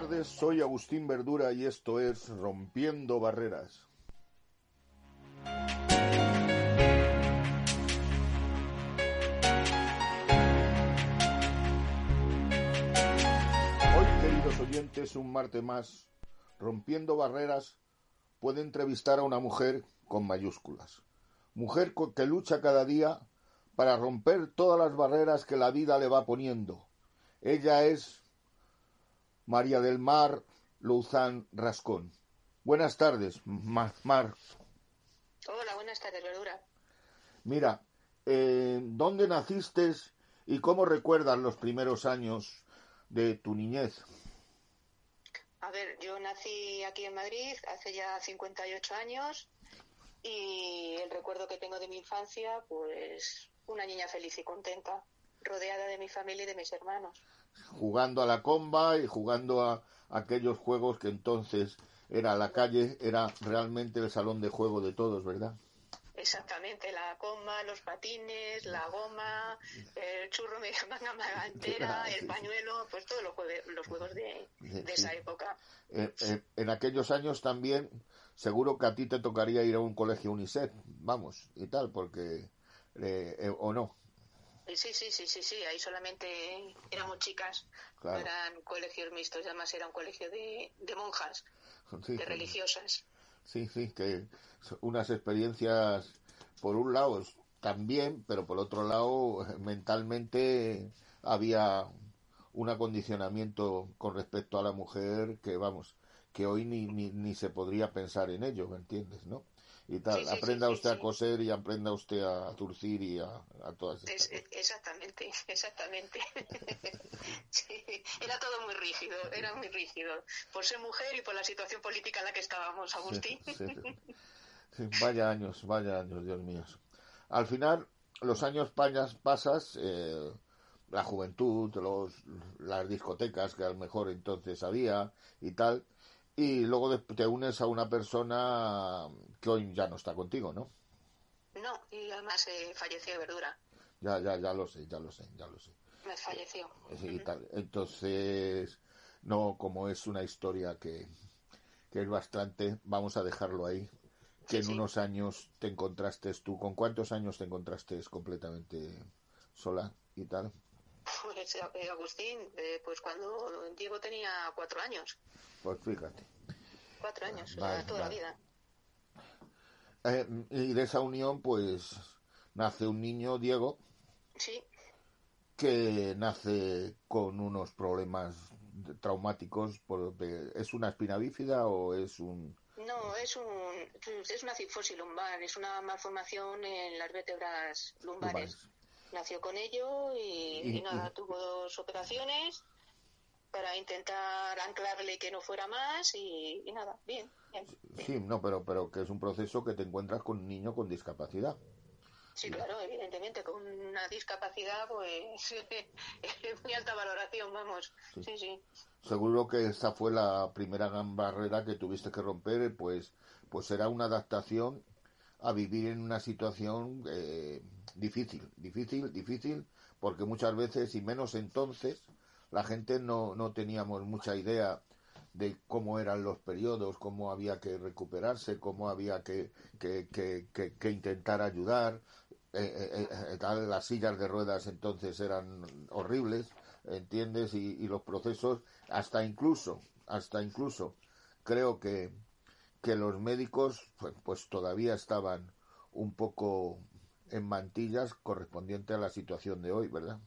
tardes, soy Agustín Verdura y esto es Rompiendo Barreras. Hoy, queridos oyentes, un martes más, Rompiendo Barreras puede entrevistar a una mujer con mayúsculas. Mujer que lucha cada día para romper todas las barreras que la vida le va poniendo. Ella es María del Mar Luzán Rascón. Buenas tardes, Mar. Hola, buenas tardes, Verdura. Mira, eh, ¿dónde naciste y cómo recuerdas los primeros años de tu niñez? A ver, yo nací aquí en Madrid hace ya 58 años y el recuerdo que tengo de mi infancia, pues una niña feliz y contenta, rodeada de mi familia y de mis hermanos jugando a la comba y jugando a, aquellos juegos que entonces era la calle, era realmente el salón de juego de todos, ¿verdad? Exactamente, la comba, los patines, la goma, el churro media manga entera, el pañuelo, pues todos los, juegos de, esa época. Eh, eh, en aquellos años también, seguro que a ti te tocaría ir a un colegio UNICEF, vamos, y tal, porque, eh, o no. Sí, sí, sí, sí, sí, ahí solamente éramos chicas, eran colegios mixtos, además era un colegio de, monjas, de religiosas. Sí, sí, que unas experiencias, por un lado, también, pero por otro lado, mentalmente había un acondicionamiento con respecto a la mujer que, vamos, que hoy ni, ni, ni se podría pensar en ello, ¿me entiendes, no? Y tal. aprenda usted a coser y aprenda usted a turcir y a, todas estas Exactamente, exactamente. era todo muy rígido, era muy rígido. Por ser mujer y por la situación política en la que estábamos, Agustín. vaya años, vaya años, Dios mío. Al final, los años pañas pasas, eh, la juventud, los, las discotecas que a lo mejor entonces había y tal, y luego te unes a una persona que hoy ya no está contigo, ¿no? No, y además eh, falleció Verdura. Ya, ya, ya lo sé, ya lo sé, ya lo sé. Me falleció. Sí, tal. Entonces, no, como es una historia que, que es bastante, vamos a dejarlo ahí. Que en unos años te encontraste tú. ¿Con cuántos años te encontraste completamente sola y tal? Pues eh, Agustín, eh, pues cuando Diego tenía cuatro años. Pues fíjate. Cuatro años, toda la vida. Eh, y de esa unión, pues nace un niño, Diego. Sí. Que nace con unos problemas traumáticos. Por, ¿Es una espina bífida o es un.? No, es, un, es una cifosis lumbar, es una malformación en las vértebras lumbares nació con ello y, nada, tuvo dos operaciones para intentar anclarle que no fuera más y, nada, bien, Sí, no, pero, pero que es un proceso que te encuentras con un niño con discapacidad. Sí, claro, evidentemente, con una discapacidad, pues es muy alta valoración, vamos. Sí. sí, Seguro que esa fue la primera gran barrera que tuviste que romper, pues, pues era una adaptación a vivir en una situación eh, difícil, difícil, difícil, porque muchas veces, y menos entonces, la gente no, no teníamos mucha idea de cómo eran los periodos, cómo había que recuperarse, cómo había que, que, que, intentar ayudar. Eh, eh, eh, las sillas de ruedas entonces eran horribles, ¿entiendes? Y, y, los procesos, hasta incluso, hasta incluso, creo que, que los médicos pues, todavía estaban un poco en mantillas correspondiente a la situación de hoy, ¿verdad?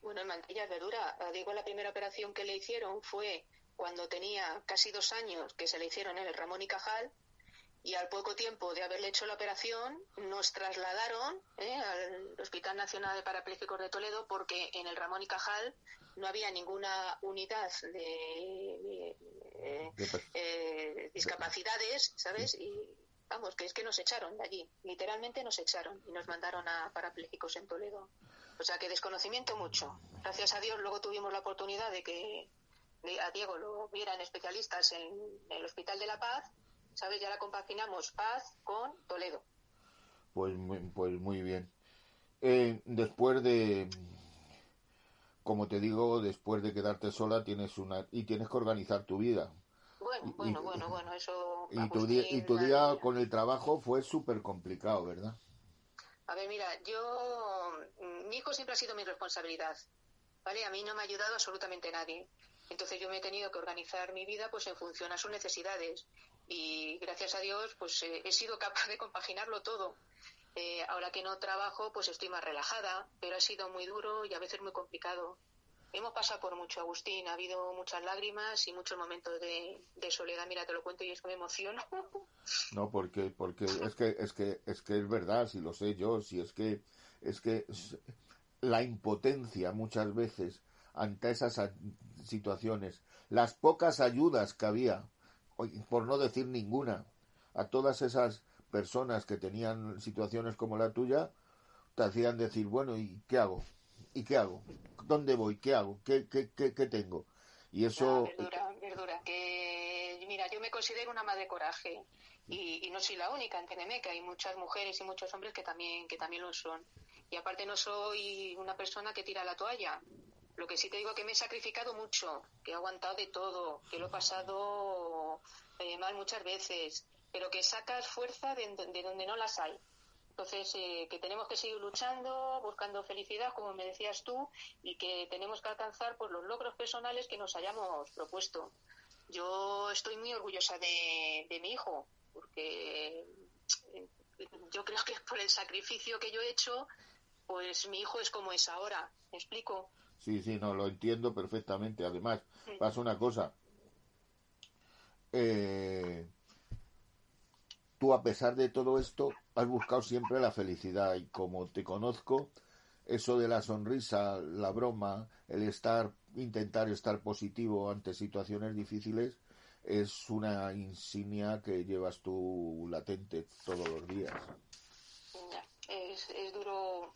Bueno, en mantillas de dura. Digo, la primera operación que le hicieron fue cuando tenía casi dos años que se le hicieron en el Ramón y Cajal y al poco tiempo de haberle hecho la operación nos trasladaron ¿eh? al Hospital Nacional de Parapléjicos de Toledo porque en el Ramón y Cajal no había ninguna unidad de, eh, discapacidades, ¿sabes? Y vamos, que es que nos echaron de allí, literalmente nos echaron y nos mandaron a parapléjicos en Toledo. O sea que desconocimiento mucho. Gracias a Dios luego tuvimos la oportunidad de que a Diego lo vieran especialistas en, el Hospital de la Paz, ¿sabes? Ya la compaginamos Paz con Toledo. Pues, pues muy bien. Eh, después de, como te digo, después de quedarte sola tienes una y tienes que organizar tu vida. Bueno, bueno, bueno, bueno, eso. Y tu, día, y tu día con el trabajo fue súper complicado, ¿verdad? A ver, mira, yo, mi hijo siempre ha sido mi responsabilidad, ¿vale? A mí no me ha ayudado absolutamente nadie. Entonces yo me he tenido que organizar mi vida pues en función a sus necesidades y gracias a Dios pues eh, he sido capaz de compaginarlo todo. Eh, ahora que no trabajo pues estoy más relajada, pero ha sido muy duro y a veces muy complicado. Hemos pasado por mucho, Agustín, ha habido muchas lágrimas y muchos momentos de, soledad. Mira, te lo cuento y es que me emociono. No, porque porque es que es que es que es verdad, si lo sé yo, si es que es que la impotencia muchas veces ante esas situaciones, las pocas ayudas que había, por no decir ninguna, a todas esas personas que tenían situaciones como la tuya, te hacían decir, bueno, ¿y qué hago? ¿Y qué hago? ¿Dónde voy? ¿Qué hago? ¿Qué, qué, qué, tengo? Y eso... verdura, verdura, que mira, yo me considero una madre coraje y, y, no soy la única, entiéndeme, que hay muchas mujeres y muchos hombres que también, que también lo son. Y aparte no soy una persona que tira la toalla. Lo que sí te digo que me he sacrificado mucho, que he aguantado de todo, que lo he pasado eh, mal muchas veces, pero que sacas fuerza de, donde no las hay. Entonces, eh, que tenemos que seguir luchando, buscando felicidad, como me decías tú, y que tenemos que alcanzar pues, los logros personales que nos hayamos propuesto. Yo estoy muy orgullosa de, de mi hijo, porque eh, yo creo que por el sacrificio que yo he hecho, pues mi hijo es como es ahora. ¿Me explico? Sí, sí, no, lo entiendo perfectamente. Además, pasa una cosa. Eh, tú, a pesar de todo esto, has buscado siempre la felicidad y como te conozco, eso de la sonrisa, la broma, el estar, intentar estar positivo ante situaciones difíciles, es una insignia que llevas tú latente todos los días. Es, es duro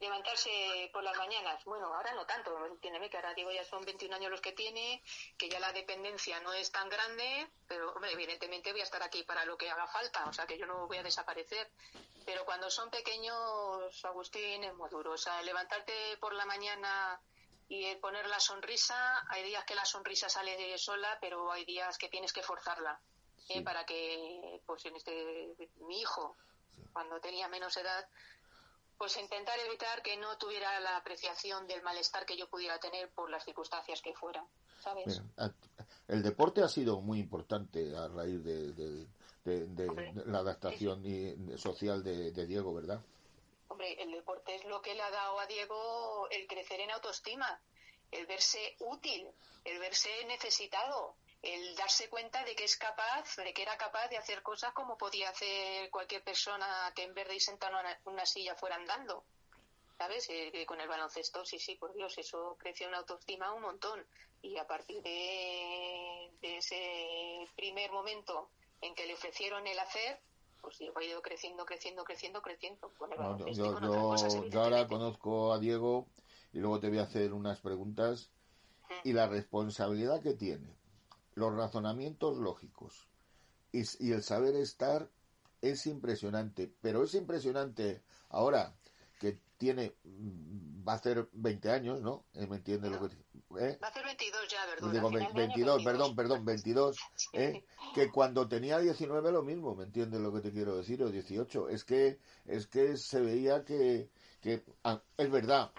levantarse por las mañanas. Bueno, ahora no tanto, entiéndeme que ahora digo ya son 21 años los que tiene, que ya la dependencia no es tan grande, pero hombre, evidentemente voy a estar aquí para lo que haga falta, o sea que yo no voy a desaparecer. Pero cuando son pequeños, Agustín, es muy duro. O sea, levantarte por la mañana y poner la sonrisa, hay días que la sonrisa sale de sola, pero hay días que tienes que forzarla. ¿eh? para que, pues en este, mi hijo, cuando tenía menos edad, pues intentar evitar que no tuviera la apreciación del malestar que yo pudiera tener por las circunstancias que fueran, ¿sabes? el deporte ha sido muy importante a raíz de, la adaptación social de, Diego, ¿verdad? Hombre, el deporte es lo que le ha dado a Diego el crecer en autoestima, el verse útil, el verse necesitado, el darse cuenta de que es capaz, de que era capaz de hacer cosas como podía hacer cualquier persona que en vez de ir sentado en una silla fuera andando. ¿Sabes? Eh, con el baloncesto, sí, sí, por Dios, eso creció en autoestima un montón. Y a partir de, ese primer momento en que le ofrecieron el hacer, pues ha ido creciendo, creciendo, creciendo, creciendo. yo, ahora conozco a Diego y luego te voy a hacer unas preguntas y la responsabilidad que tiene los razonamientos lógicos y, el saber estar es impresionante, pero es impresionante ahora que tiene, va a hacer 20 años, ¿no? Eh, ¿Me entiendes lo que eh? Va a hacer 22 ya, ¿verdad? Digo, 22, perdón, perdón, 22, ¿eh? que cuando tenía 19 lo mismo, ¿me entiendes lo que te quiero decir? O 18, es que, es que se veía que, que ah, es verdad,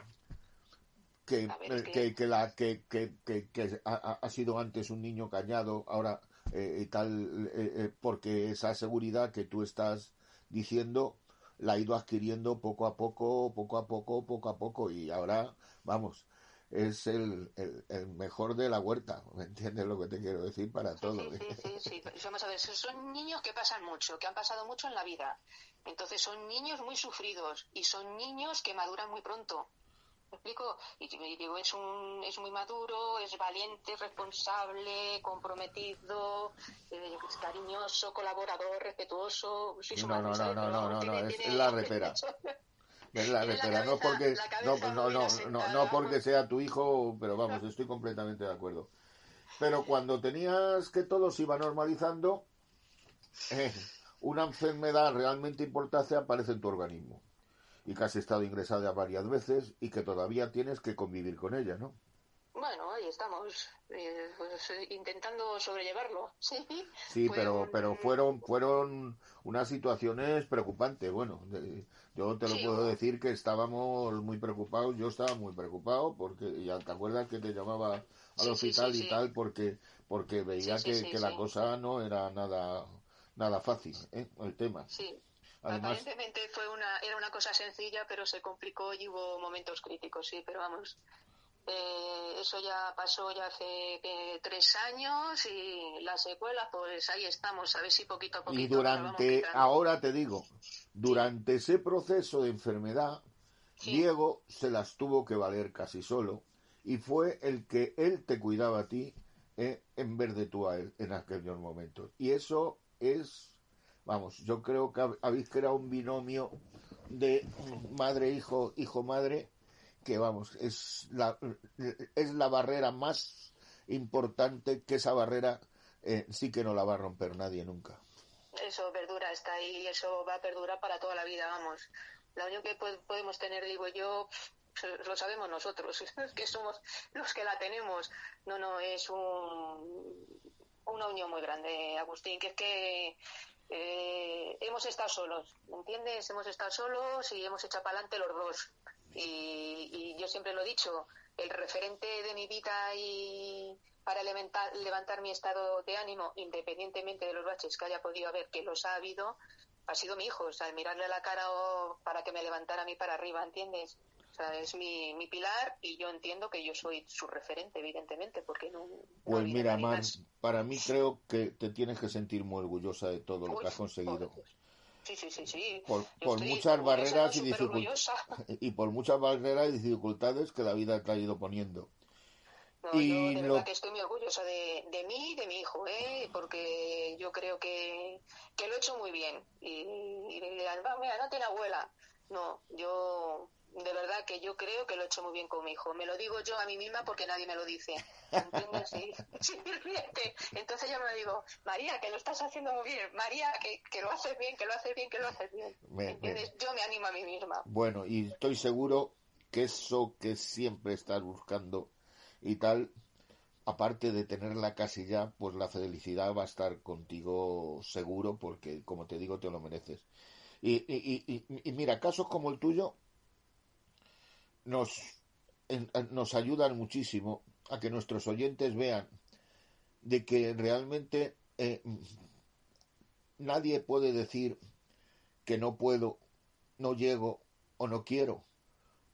que, que, que, la, que, que, que ha, ha, sido antes un niño cañado, ahora eh, tal, eh, eh, porque esa seguridad que tú estás diciendo la ha ido adquiriendo poco a poco, poco a poco, poco a poco, y ahora, vamos, es el, el, mejor de la huerta, ¿me entiendes lo que te quiero decir para todo? Sí, sí, sí, sí. Vamos a ver, son niños que pasan mucho, que han pasado mucho en la vida. Entonces son niños muy sufridos y son niños que maduran muy pronto. ¿Me explico? Y, digo, es, un, es muy maduro, es valiente, responsable, comprometido, eh, cariñoso, colaborador, respetuoso. no, no, no, no, no, no, es, la repera. ¿verdad? no porque no, no, no, no, no porque sea tu hijo, pero vamos, estoy completamente de acuerdo. Pero cuando tenías que todo se iba normalizando, eh, una enfermedad realmente importante aparece en tu organismo y que has estado ingresada varias veces y que todavía tienes que convivir con ella, ¿no? Bueno, ahí estamos, eh, pues, eh, intentando sobrellevarlo. Sí, sí pero, pero fueron, fueron unas situaciones preocupantes. Bueno, yo te lo puedo decir que estábamos muy preocupados. Yo estaba muy preocupado porque, ya te acuerdas que te llamaba al hospital y tal, porque, porque veía que, que la cosa no era nada, nada fácil, ¿eh? el tema. Sí. Aparentemente fue una, era una cosa sencilla, pero se complicó y hubo momentos críticos, sí, pero vamos, eh, eso ya pasó ya hace eh, tres años y las secuelas, pues ahí estamos, a ver si poquito a poquito. Y durante, ahora te digo, durante ese proceso de enfermedad, Diego se las tuvo que valer casi solo y fue el que él te cuidaba a ti eh, en vez de tú a él en aquellos momentos. Y eso es, vamos, yo creo que habéis creado un binomio de madre-hijo, hijo-madre que vamos, es la, es la barrera más importante que esa barrera eh, sí que no la va a romper nadie nunca. Eso, verdura, está ahí eso va a perdurar para toda la vida, vamos. Lo único que podemos tener, digo yo, lo sabemos nosotros, que somos los que la tenemos. No, no, es un, una unión muy grande, Agustín, que es que eh, hemos estado solos, ¿me entiendes? Hemos estado solos y hemos echado para adelante los dos. Y, yo siempre lo he dicho, el referente de mi vida y para levantar, levantar mi estado de ánimo, independientemente de los baches que haya podido haber, que los ha habido, ha sido mi hijo. O sea, mirarle a la cara o para que me levantara a mí para arriba, ¿entiendes? Sea, es mi, mi pilar y yo entiendo que yo soy su referente, evidentemente, porque no. Pues mira, Mar, para mí creo que te tienes que sentir muy orgullosa de todo lo que has conseguido. Sí, sí, sí, sí. Por, muchas barreras y dificultades. Y por muchas barreras y dificultades que la vida te ha ido poniendo. y yo de verdad que estoy muy orgullosa de, de mí y de mi hijo, ¿eh? porque yo creo que, que lo he hecho muy bien. Y, y dirán, mira, no tiene abuela. No, yo que yo creo que lo he hecho muy bien con mi hijo. Me lo digo yo a mí misma porque nadie me lo dice. ¿Entiendes? Sí, Entonces yo me digo, María, que lo estás haciendo muy bien. María, que, que lo haces bien, que lo haces bien, que lo haces bien. ¿Entiendes? Yo me animo a mí misma. Bueno, y estoy seguro que eso que siempre estás buscando y tal, aparte de tenerla casi ya, pues la felicidad va a estar contigo seguro porque, como te digo, te lo mereces. Y, y, y, y mira, casos como el tuyo nos, nos ayudan muchísimo a que nuestros oyentes vean de que realmente eh, nadie puede decir que no puedo, no llego o no quiero.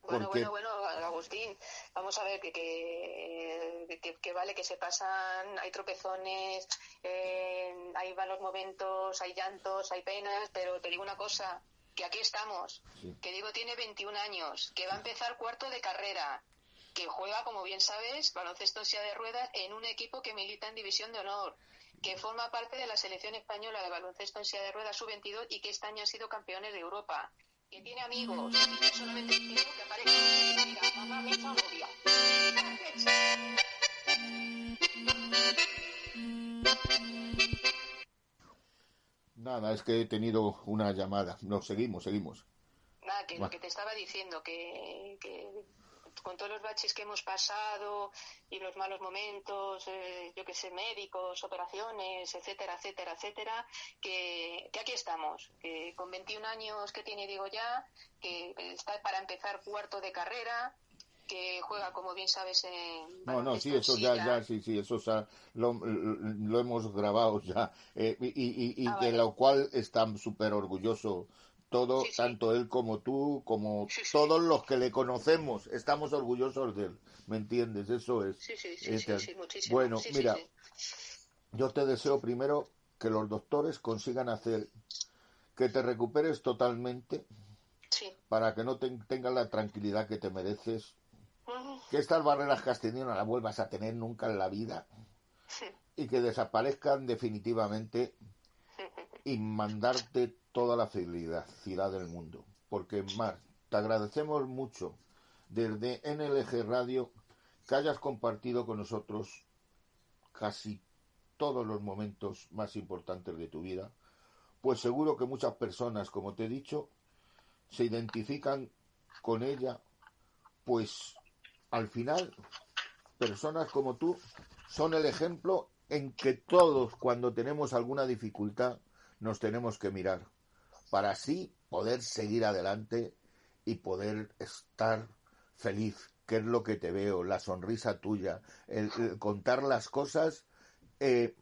Bueno, bueno, bueno, Agustín, vamos a ver que, que, vale que se pasan, hay tropezones, eh, hay malos momentos, hay llantos, hay penas, pero te digo una cosa, que aquí estamos, que digo tiene 21 años, que va a empezar cuarto de carrera, que juega, como bien sabes, baloncesto en silla de ruedas en un equipo que milita en División de Honor, que forma parte de la selección española de baloncesto en silla de ruedas sub-22 y que este año han sido campeones de Europa, que tiene amigos, y no solamente quiero que aparezca, mamá me novia. Nada, es que he tenido una llamada. No, seguimos, seguimos. Nada, que lo que te estaba diciendo, que, con todos los baches que hemos pasado y los malos momentos, eh, yo que sé, médicos, operaciones, etcétera, etcétera, etcétera, que, que, aquí estamos, que con 21 años que tiene Diego ya, que está para empezar cuarto de carrera, que juega, como bien sabes, en... No, no, sí, eso ya, ya, sí, sí, eso lo, lo, hemos grabado ya, eh, y, y, ah, de lo cual están súper orgulloso todo, tanto él como tú, como todos los que le conocemos, estamos orgullosos de él, ¿me entiendes? Eso es. Sí, sí, sí, sí, muchísimo. Bueno, mira, yo te deseo primero que los doctores consigan hacer que te recuperes totalmente para que no tengas la tranquilidad que te mereces que estas barreras que has tenido no las vuelvas a tener nunca en la vida y que desaparezcan definitivamente y mandarte toda la felicidad del mundo. Porque, Mar, te agradecemos mucho desde NLG Radio que hayas compartido con nosotros casi todos los momentos más importantes de tu vida, pues seguro que muchas personas, como te he dicho, se identifican con ella, pues al final personas como tú son el ejemplo en que todos cuando tenemos alguna dificultad nos tenemos que mirar para así poder seguir adelante y poder estar feliz, que es lo que te veo, la sonrisa tuya, el, contar las cosas eh,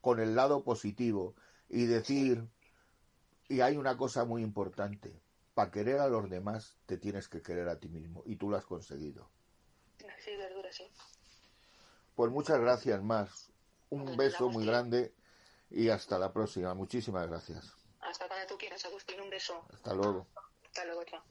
con el lado positivo y decir, y hay una cosa muy importante, para querer a los demás te tienes que querer a ti mismo y tú lo has conseguido. Sí, verdura, sí. Pues muchas gracias más. Un beso muy grande y hasta la próxima. Muchísimas gracias. Hasta cuando tú quieras, Agustín. Un beso. Hasta luego. Hasta luego, chao.